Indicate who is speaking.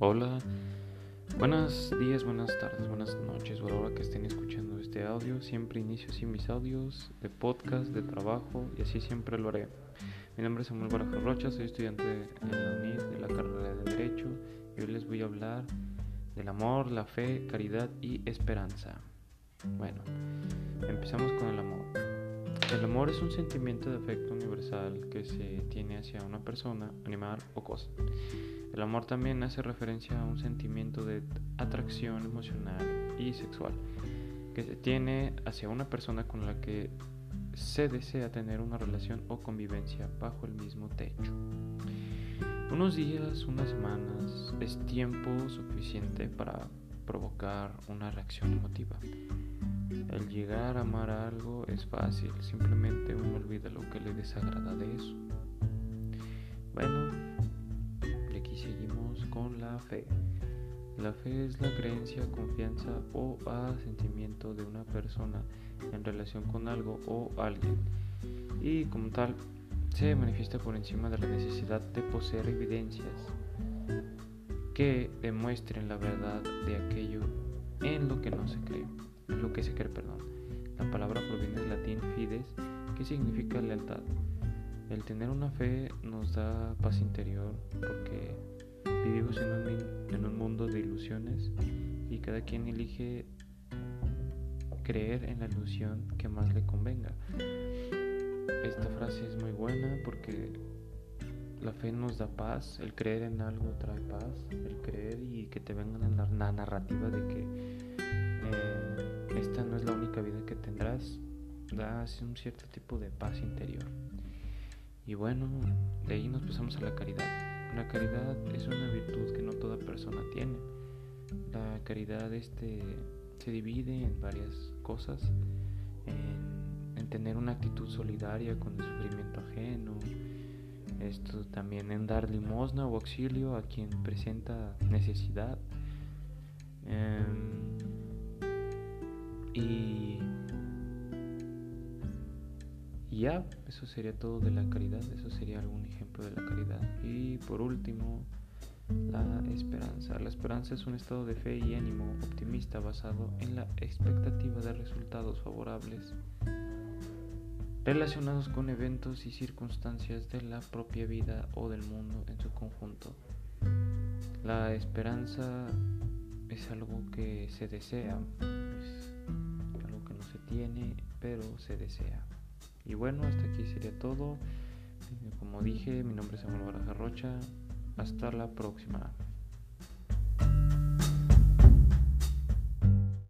Speaker 1: Buenos días, buenas tardes, buenas noches, o a la hora que estén escuchando este audio. Siempre inicio así mis audios de podcast, de trabajo y así siempre lo haré. Mi nombre es Samuel Baraja Rocha, soy estudiante en la UNID de la carrera de Derecho y hoy les voy a hablar del amor, la fe, caridad y esperanza. Bueno, empezamos con el amor. Es un sentimiento de afecto universal que se tiene hacia una persona, animal o cosa. El amor también hace referencia a un sentimiento de atracción emocional y sexual que se tiene hacia una persona con la que se desea tener una relación o convivencia bajo el mismo techo. Unos días, unas semanas es tiempo suficiente para provocar una reacción emotiva. El llegar a amar algo es fácil, simplemente uno olvida lo que le desagrada de eso. Bueno, seguimos con la fe. La fe es la creencia, confianza o asentimiento de una persona en relación con algo o alguien y como tal se manifiesta por encima de la necesidad de poseer evidencias que demuestren la verdad de aquello en lo que no se cree, en lo que se cree, perdón. La palabra proviene del latín fides, que significa lealtad. El tener una fe nos da paz interior porque vivimos en un, en un mundo de ilusiones y cada quien elige creer en la ilusión que más le convenga. Esta frase es muy buena porque la fe nos da paz, el creer en algo trae paz, el creer y que te venga la narrativa de que eh, esta no es la única vida que tendrás, da un cierto tipo de paz interior. Y bueno, de ahí nos pasamos a la caridad. La caridad es una virtud que no toda persona tiene. La caridad este, se divide en varias cosas, en, en, tener una actitud solidaria con el sufrimiento ajeno, esto también en dar limosna o auxilio a quien presenta necesidad. Eh, y ya, eso sería todo de la caridad, eso sería algún ejemplo de la caridad. Y por último, la esperanza. La esperanza es un estado de fe y ánimo optimista basado en la expectativa de resultados favorables relacionados con eventos y circunstancias de la propia vida o del mundo en su conjunto. La esperanza es algo que se desea, es algo que no se tiene, pero se desea. Y bueno, hasta aquí sería todo. Como dije, mi nombre es Samuel Baraja Rocha. Hasta la próxima.